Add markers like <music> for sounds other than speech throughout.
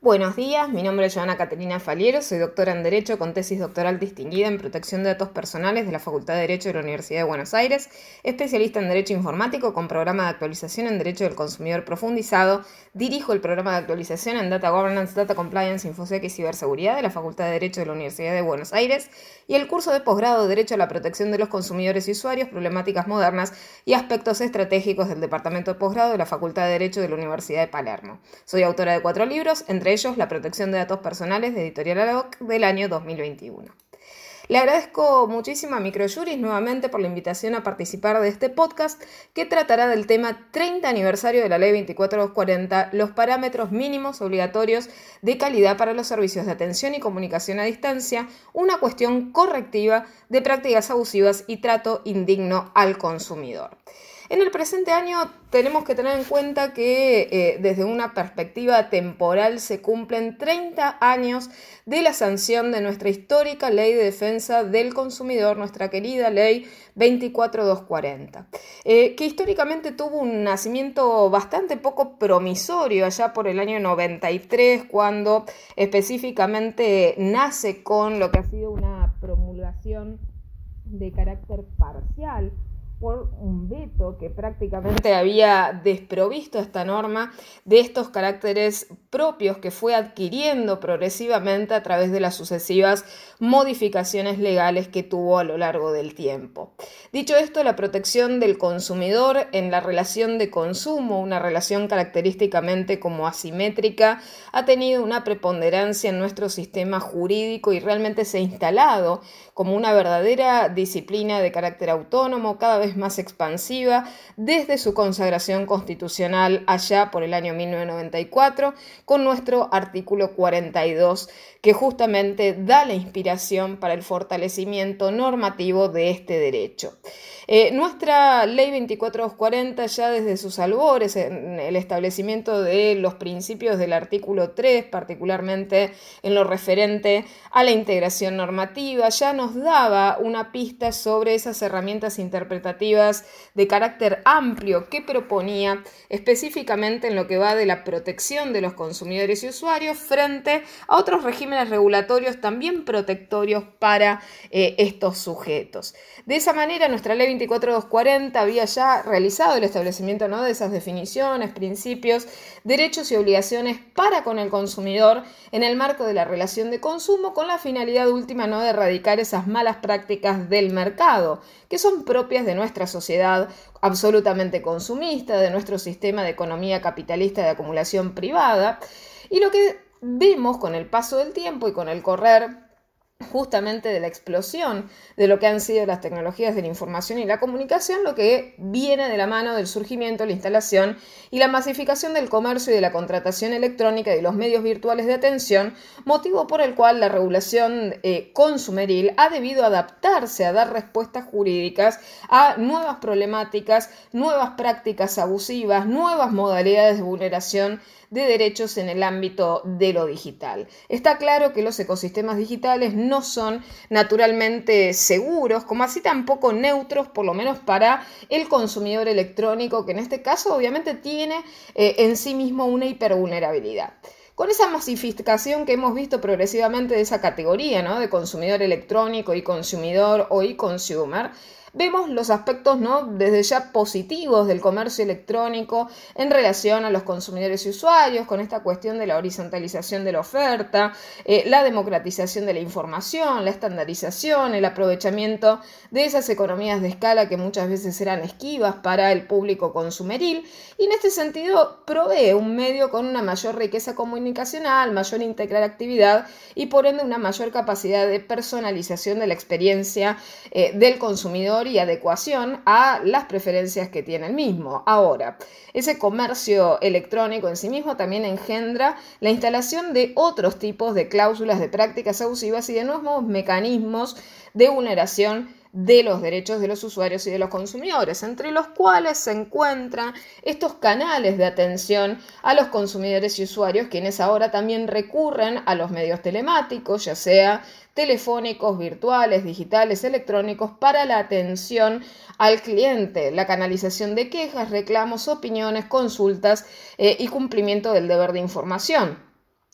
Buenos días, mi nombre es Joana Caterina Faliero, soy doctora en Derecho con tesis doctoral distinguida en protección de datos personales de la Facultad de Derecho de la Universidad de Buenos Aires, especialista en Derecho Informático con programa de actualización en Derecho del Consumidor profundizado, dirijo el programa de actualización en Data Governance, Data Compliance, Infosec y Ciberseguridad de la Facultad de Derecho de la Universidad de Buenos Aires y el curso de posgrado de Derecho a la Protección de los Consumidores y Usuarios, Problemáticas Modernas y Aspectos Estratégicos del Departamento de Posgrado de la Facultad de Derecho de la Universidad de Palermo. Soy autora de cuatro libros, entre ellos La protección de datos personales de Editorial Aloc del año 2021. Le agradezco muchísimo a Microjuris nuevamente por la invitación a participar de este podcast que tratará del tema 30 aniversario de la Ley 24240, los parámetros mínimos obligatorios de calidad para los servicios de atención y comunicación a distancia, una cuestión correctiva de prácticas abusivas y trato indigno al consumidor. En el presente año tenemos que tener en cuenta que eh, desde una perspectiva temporal se cumplen 30 años de la sanción de nuestra histórica ley de defensa del consumidor, nuestra querida ley 24240, eh, que históricamente tuvo un nacimiento bastante poco promisorio allá por el año 93, cuando específicamente nace con lo que ha sido una promulgación de carácter parcial por un veto que prácticamente había desprovisto esta norma de estos caracteres propios que fue adquiriendo progresivamente a través de las sucesivas modificaciones legales que tuvo a lo largo del tiempo. Dicho esto, la protección del consumidor en la relación de consumo, una relación característicamente como asimétrica, ha tenido una preponderancia en nuestro sistema jurídico y realmente se ha instalado como una verdadera disciplina de carácter autónomo, cada vez más expansiva desde su consagración constitucional allá por el año 1994 con nuestro artículo 42 que justamente da la inspiración para el fortalecimiento normativo de este derecho. Eh, nuestra ley 24240 ya desde sus albores, en el establecimiento de los principios del artículo 3, particularmente en lo referente a la integración normativa, ya nos daba una pista sobre esas herramientas interpretativas de carácter amplio que proponía específicamente en lo que va de la protección de los consumidores y usuarios frente a otros regímenes regulatorios también protectorios para eh, estos sujetos. De esa manera, nuestra ley 24240 había ya realizado el establecimiento ¿no? de esas definiciones, principios, derechos y obligaciones para con el consumidor en el marco de la relación de consumo con la finalidad última ¿no? de erradicar esas malas prácticas del mercado que son propias de nuestra sociedad absolutamente consumista, de nuestro sistema de economía capitalista de acumulación privada. Y lo que vemos con el paso del tiempo y con el correr justamente de la explosión de lo que han sido las tecnologías de la información y la comunicación, lo que viene de la mano del surgimiento, la instalación y la masificación del comercio y de la contratación electrónica y de los medios virtuales de atención, motivo por el cual la regulación eh, consumeril ha debido adaptarse a dar respuestas jurídicas a nuevas problemáticas, nuevas prácticas abusivas, nuevas modalidades de vulneración de derechos en el ámbito de lo digital. Está claro que los ecosistemas digitales no son naturalmente seguros, como así tampoco neutros, por lo menos para el consumidor electrónico, que en este caso obviamente tiene eh, en sí mismo una hipervulnerabilidad. Con esa masificación que hemos visto progresivamente de esa categoría, ¿no? De consumidor electrónico y consumidor o e-consumer, vemos los aspectos ¿no? desde ya positivos del comercio electrónico en relación a los consumidores y usuarios, con esta cuestión de la horizontalización de la oferta, eh, la democratización de la información, la estandarización, el aprovechamiento de esas economías de escala que muchas veces eran esquivas para el público consumeril y en este sentido provee un medio con una mayor riqueza comunicacional, mayor interactividad y por ende una mayor capacidad de personalización de la experiencia eh, del consumidor y adecuación a las preferencias que tiene el mismo. Ahora, ese comercio electrónico en sí mismo también engendra la instalación de otros tipos de cláusulas de prácticas abusivas y de nuevos mecanismos de vulneración de los derechos de los usuarios y de los consumidores, entre los cuales se encuentran estos canales de atención a los consumidores y usuarios, quienes ahora también recurren a los medios telemáticos, ya sea telefónicos, virtuales, digitales, electrónicos, para la atención al cliente, la canalización de quejas, reclamos, opiniones, consultas eh, y cumplimiento del deber de información.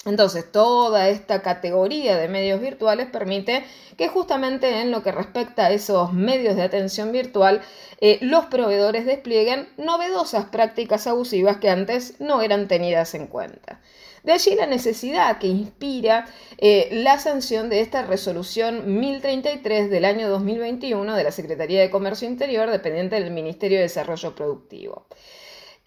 Entonces, toda esta categoría de medios virtuales permite que justamente en lo que respecta a esos medios de atención virtual, eh, los proveedores desplieguen novedosas prácticas abusivas que antes no eran tenidas en cuenta. De allí la necesidad que inspira eh, la sanción de esta resolución 1033 del año 2021 de la Secretaría de Comercio Interior, dependiente del Ministerio de Desarrollo Productivo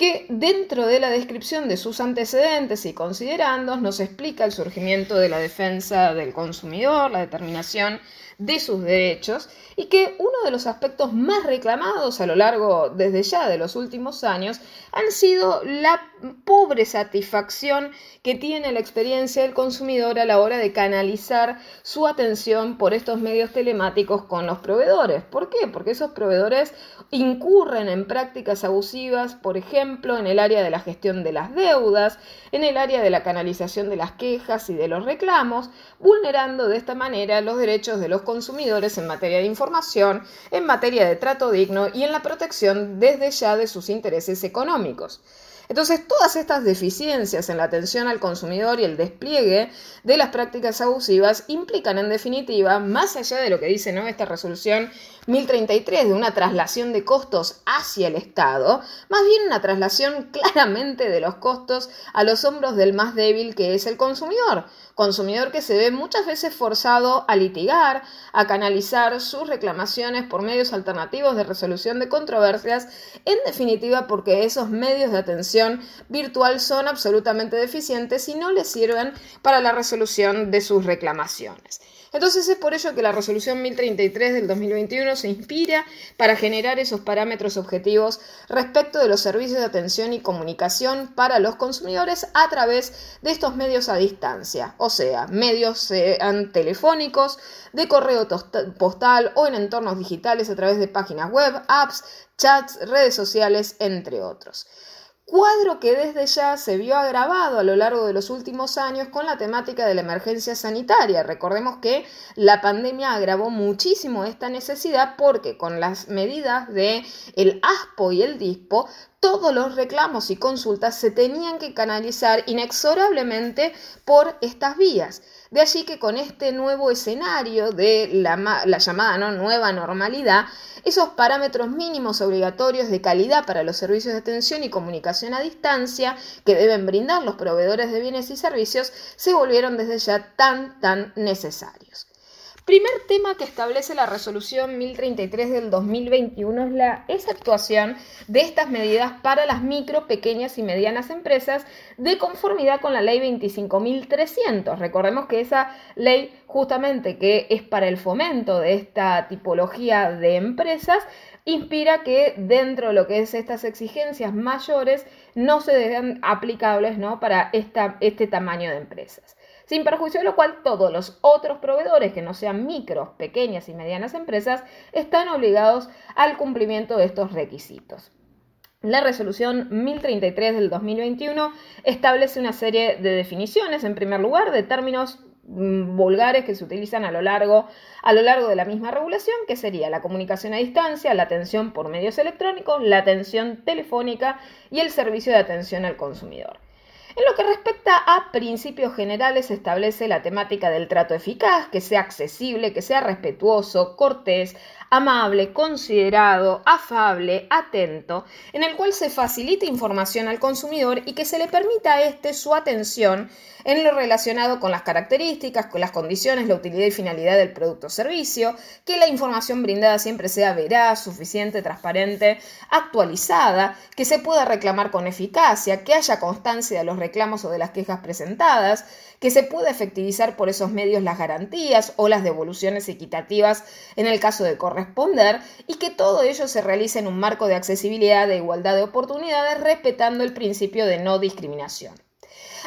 que dentro de la descripción de sus antecedentes y considerandos nos explica el surgimiento de la defensa del consumidor, la determinación de sus derechos y que uno de los aspectos más reclamados a lo largo desde ya de los últimos años han sido la pobre satisfacción que tiene la experiencia del consumidor a la hora de canalizar su atención por estos medios telemáticos con los proveedores. ¿Por qué? Porque esos proveedores incurren en prácticas abusivas, por ejemplo, en el área de la gestión de las deudas, en el área de la canalización de las quejas y de los reclamos, vulnerando de esta manera los derechos de los consumidores en materia de información, en materia de trato digno y en la protección desde ya de sus intereses económicos. Entonces, todas estas deficiencias en la atención al consumidor y el despliegue de las prácticas abusivas implican, en definitiva, más allá de lo que dice ¿no? esta resolución 1033 de una traslación de costos hacia el Estado, más bien una traslación <laughs> claramente de los costos a los hombros del más débil que es el consumidor, consumidor que se ve muchas veces forzado a litigar, a canalizar sus reclamaciones por medios alternativos de resolución de controversias, en definitiva porque esos medios de atención virtual son absolutamente deficientes y no les sirven para la resolución de sus reclamaciones. Entonces es por ello que la resolución 1033 del 2021 se inspira para generar esos parámetros objetivos respecto de los servicios de atención y comunicación para los consumidores a través de estos medios a distancia, o sea, medios sean telefónicos, de correo postal o en entornos digitales a través de páginas web, apps, chats, redes sociales, entre otros cuadro que desde ya se vio agravado a lo largo de los últimos años con la temática de la emergencia sanitaria. Recordemos que la pandemia agravó muchísimo esta necesidad porque con las medidas de el ASPO y el DISPO todos los reclamos y consultas se tenían que canalizar inexorablemente por estas vías. De allí que con este nuevo escenario de la, llamada nueva normalidad, esos parámetros mínimos obligatorios de calidad para los servicios de atención y comunicación a distancia que deben brindar los proveedores de bienes y servicios se volvieron desde ya tan, tan necesarios. Primer tema que establece la resolución 1033 del 2021 es la actuación de estas medidas para las micro, pequeñas y medianas empresas de conformidad con la ley 25.300. Recordemos que esa ley justamente que es para el fomento de esta tipología de empresas inspira que dentro de lo que es estas exigencias mayores no se dejan aplicables ¿no? para esta, este tamaño de empresas sin perjuicio de lo cual todos los otros proveedores que no sean micros, pequeñas y medianas empresas están obligados al cumplimiento de estos requisitos. La resolución 1033 del 2021 establece una serie de definiciones, en primer lugar, de términos mm, vulgares que se utilizan a lo largo a lo largo de la misma regulación, que sería la comunicación a distancia, la atención por medios electrónicos, la atención telefónica y el servicio de atención al consumidor. En lo que respecta a principios generales, establece la temática del trato eficaz, que sea accesible, que sea respetuoso, cortés, amable, considerado, afable, atento, en el cual se facilite información al consumidor y que se le permita a éste su atención en lo relacionado con las características, con las condiciones, la utilidad y finalidad del producto o servicio, que la información brindada siempre sea veraz, suficiente, transparente, actualizada, que se pueda reclamar con eficacia, que haya constancia de los reclamos o de las quejas presentadas, que se pueda efectivizar por esos medios las garantías o las devoluciones equitativas en el caso de corresponder y que todo ello se realice en un marco de accesibilidad, de igualdad de oportunidades, respetando el principio de no discriminación.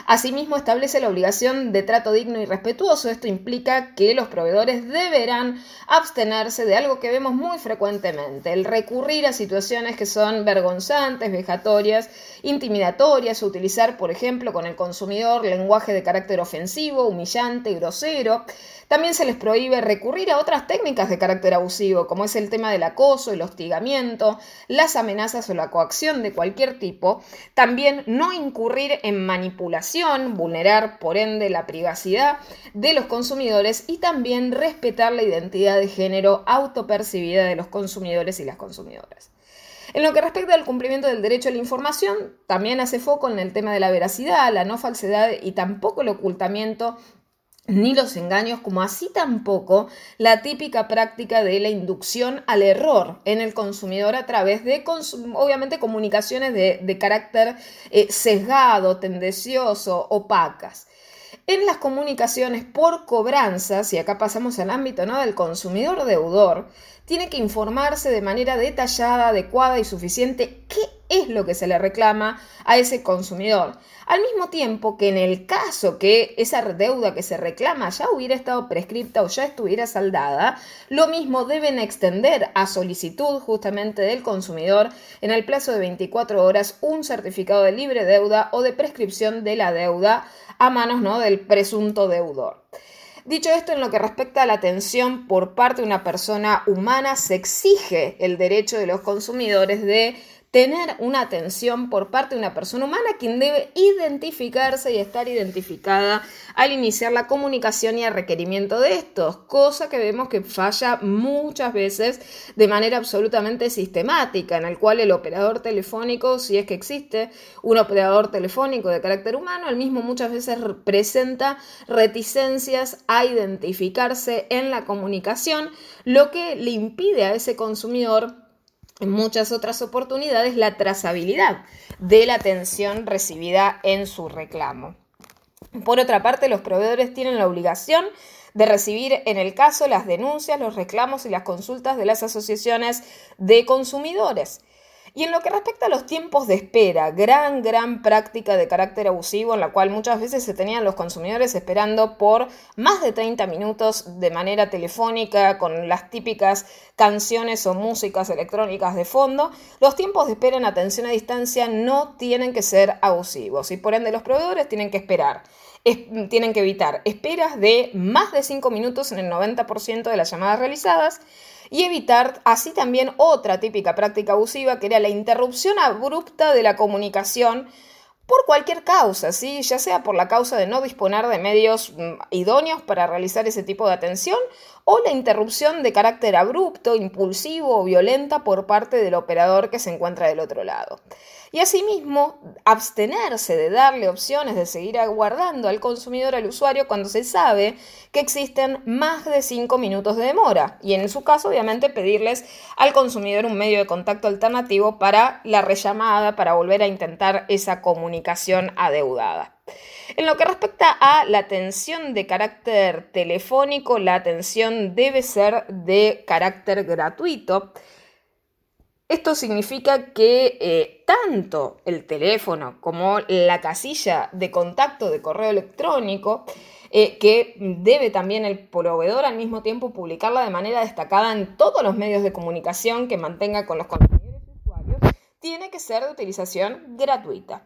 Asimismo, establece la obligación de trato digno y respetuoso. Esto implica que los proveedores deberán abstenerse de algo que vemos muy frecuentemente, el recurrir a situaciones que son vergonzantes, vejatorias, intimidatorias, utilizar, por ejemplo, con el consumidor lenguaje de carácter ofensivo, humillante, grosero. También se les prohíbe recurrir a otras técnicas de carácter abusivo, como es el tema del acoso, el hostigamiento, las amenazas o la coacción de cualquier tipo. También no incurrir en manipulación vulnerar por ende la privacidad de los consumidores y también respetar la identidad de género autopercibida de los consumidores y las consumidoras. En lo que respecta al cumplimiento del derecho a la información, también hace foco en el tema de la veracidad, la no falsedad y tampoco el ocultamiento ni los engaños, como así tampoco la típica práctica de la inducción al error en el consumidor a través de, obviamente, comunicaciones de, carácter eh, sesgado, tendencioso, opacas. En las comunicaciones por cobranzas, y acá pasamos al ámbito ¿no? del consumidor deudor, tiene que informarse de manera detallada, adecuada y suficiente qué es lo que se le reclama a ese consumidor. Al mismo tiempo que en el caso que esa deuda que se reclama ya hubiera estado prescripta o ya estuviera saldada, lo mismo deben extender a solicitud justamente del consumidor en el plazo de 24 horas un certificado de libre deuda o de prescripción de la deuda a manos ¿no? del presunto deudor. Dicho esto, en lo que respecta a la atención por parte de una persona humana, se exige el derecho de los consumidores de tener una atención por parte de una persona humana quien debe identificarse y estar identificada al iniciar la comunicación y el requerimiento de estos, cosa que vemos que falla muchas veces de manera absolutamente sistemática, en el cual el operador telefónico, si es que existe un operador telefónico de carácter humano, el mismo muchas veces presenta reticencias a identificarse en la comunicación, lo que le impide a ese consumidor en muchas otras oportunidades la trazabilidad de la atención recibida en su reclamo. Por otra parte, los proveedores tienen la obligación de recibir en el caso las denuncias, los reclamos y las consultas de las asociaciones de consumidores. Y en lo que respecta a los tiempos de espera, gran, gran práctica de carácter abusivo en la cual muchas veces se tenían los consumidores esperando por más de 30 minutos de manera telefónica con las típicas canciones o músicas electrónicas de fondo, los tiempos de espera en atención a distancia no tienen que ser abusivos y por ende los proveedores tienen que esperar. tienen que evitar esperas de más de 5 minutos en el 90% de las llamadas realizadas y evitar así también otra típica práctica abusiva que era la interrupción abrupta de la comunicación por cualquier causa, ¿sí? ya sea por la causa de no disponer de medios mm, idóneos para realizar ese tipo de atención o la interrupción de carácter abrupto, impulsivo o violenta por parte del operador que se encuentra del otro lado y asimismo abstenerse de darle opciones de seguir aguardando al consumidor, al usuario, cuando se sabe que existen más de 5 minutos de demora y en su caso obviamente pedirles al consumidor un medio de contacto alternativo para la rellamada, para volver a intentar esa comunicación adeudada. En lo que respecta a la atención de carácter telefónico, la atención debe ser de carácter gratuito. Esto significa que eh, tanto el teléfono como la casilla de contacto de correo electrónico, eh, que debe también el proveedor al mismo tiempo publicarla de manera destacada en todos los medios de comunicación que mantenga con los consumidores y usuarios, tiene que ser de utilización gratuita.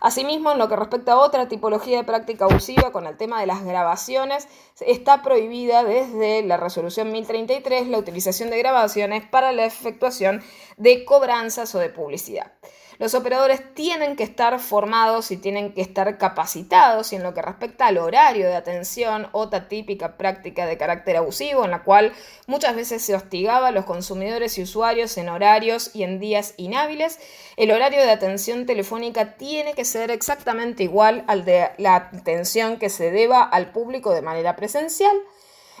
Asimismo, en lo que respecta a otra tipología de práctica abusiva con el tema de las grabaciones, está prohibida desde la resolución 1033 la utilización de grabaciones para la efectuación de cobranzas o de publicidad. Los operadores tienen que estar formados y tienen que estar capacitados y en lo que respecta al horario de atención, otra típica práctica de carácter abusivo en la cual muchas veces se hostigaba a los consumidores y usuarios en horarios y en días inhábiles, el horario de atención telefónica tiene que ser exactamente igual al de la atención que se deba al público de manera presencial.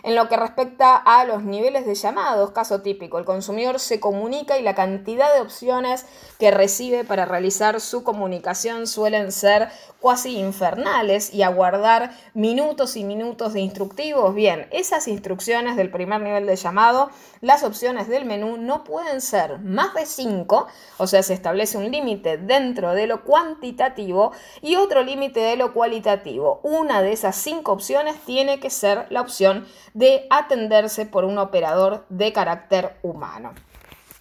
En lo que respecta a los niveles de llamados, caso típico, el consumidor se comunica y la cantidad de opciones que recibe para realizar su comunicación suelen ser cuasi infernales y aguardar minutos y minutos de instructivos. Bien, esas instrucciones del primer nivel de llamado, las opciones del menú no pueden ser más de 5, o sea, se establece un límite dentro de lo cuantitativo y otro límite de lo cualitativo. Una de esas cinco opciones tiene que ser la opción de atenderse por un operador de carácter humano.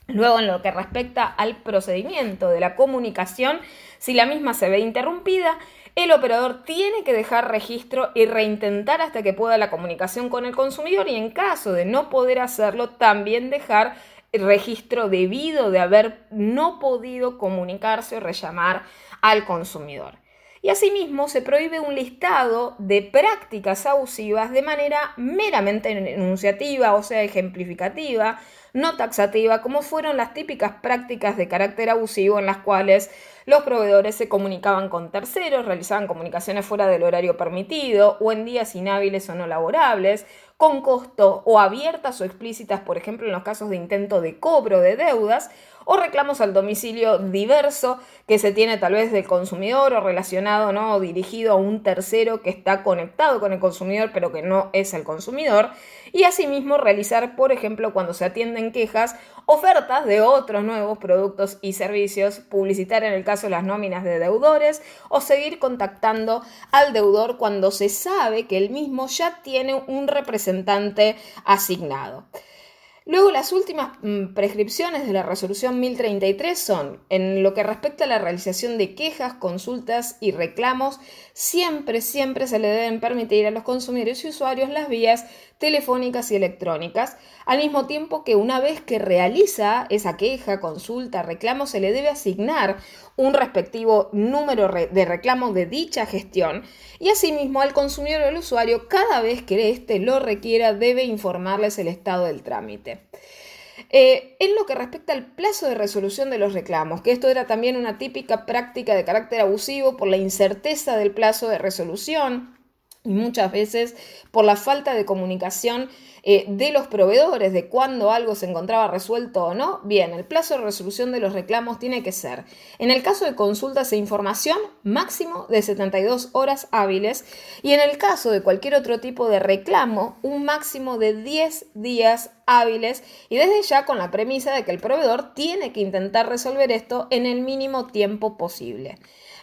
Luego, en lo que respecta al procedimiento de la comunicación, si la misma se ve interrumpida, el operador tiene que dejar registro y reintentar hasta que pueda la comunicación con el consumidor y en caso de no poder hacerlo, también dejar registro debido de haber no podido comunicarse o rellamar al consumidor. Y asimismo se prohíbe un listado de prácticas abusivas de manera meramente enunciativa, o sea, ejemplificativa, no taxativa, como fueron las típicas prácticas de carácter abusivo en las cuales los proveedores se comunicaban con terceros, realizaban comunicaciones fuera del horario permitido o en días inhábiles o no laborables, con costo o abiertas o explícitas, por ejemplo, en los casos de intento de cobro de deudas, o reclamos al domicilio diverso que se tiene tal vez del consumidor o relacionado ¿no? o dirigido a un tercero que está conectado con el consumidor pero que no es el consumidor y asimismo realizar por ejemplo cuando se atienden quejas ofertas de otros nuevos productos y servicios, publicitar en el caso las nóminas de deudores o seguir contactando al deudor cuando se sabe que el mismo ya tiene un representante asignado. Luego, las últimas mm, prescripciones de la resolución 1033 son, en lo que respecta a la realización de quejas, consultas y reclamos, siempre, siempre se le deben permitir a los consumidores y usuarios las vías telefónicas y electrónicas, al mismo tiempo que una vez que realiza esa queja, consulta, reclamo, se le debe asignar un respectivo número de reclamo de dicha gestión y asimismo al consumidor o al usuario cada vez que éste lo requiera debe informarles el estado del trámite. Eh, en lo que respecta al plazo de resolución de los reclamos, que esto era también una típica práctica de carácter abusivo por la incerteza del plazo de resolución, y muchas veces por la falta de comunicación eh, de los proveedores de cuándo algo se encontraba resuelto o no, bien, el plazo de resolución de los reclamos tiene que ser, en el caso de consultas e información, máximo de 72 horas hábiles y en el caso de cualquier otro tipo de reclamo, un máximo de 10 días hábiles y desde ya con la premisa de que el proveedor tiene que intentar resolver esto en el mínimo tiempo posible.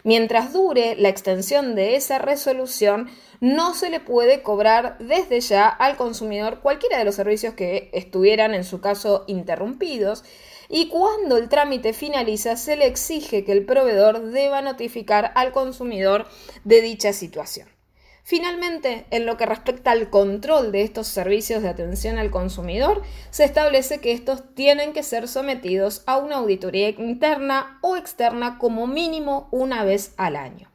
Mientras dure la extensión de esa resolución, no se le puede cobrar desde ya al consumidor cualquiera de los servicios que estuvieran en su caso interrumpidos y cuando el trámite finaliza se le exige que el proveedor deba notificar al consumidor de dicha situación. Finalmente, en lo que respecta al control de estos servicios de atención al consumidor, se establece que estos tienen que ser sometidos a una auditoría interna o externa como mínimo una vez al año.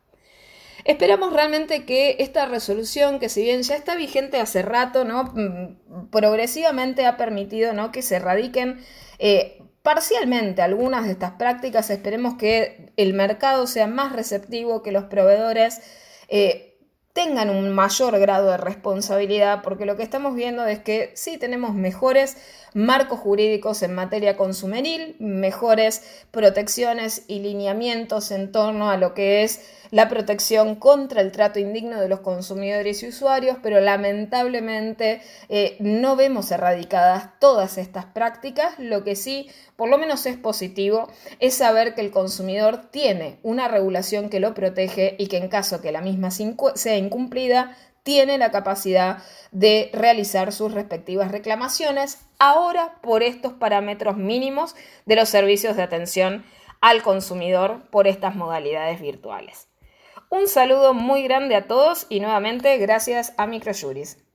Esperamos realmente que esta resolución, que si bien ya está vigente hace rato, ¿no? Mm, progresivamente ha permitido ¿no? que se erradiquen eh, parcialmente algunas de estas prácticas. Esperemos que el mercado sea más receptivo, que los proveedores eh, tengan un mayor grado de responsabilidad, porque lo que estamos viendo es que sí tenemos mejores marcos jurídicos en materia consumeril, mejores protecciones y lineamientos en torno a lo que es la protección contra el trato indigno de los consumidores y usuarios, pero lamentablemente eh, no vemos erradicadas todas estas prácticas. Lo que sí, por lo menos es positivo, es saber que el consumidor tiene una regulación que lo protege y que en caso que la misma sea incumplida, tiene la capacidad de realizar sus respectivas reclamaciones ahora por estos parámetros mínimos de los servicios de atención al consumidor por estas modalidades virtuales. Un saludo muy grande a todos y nuevamente gracias a Microjuris.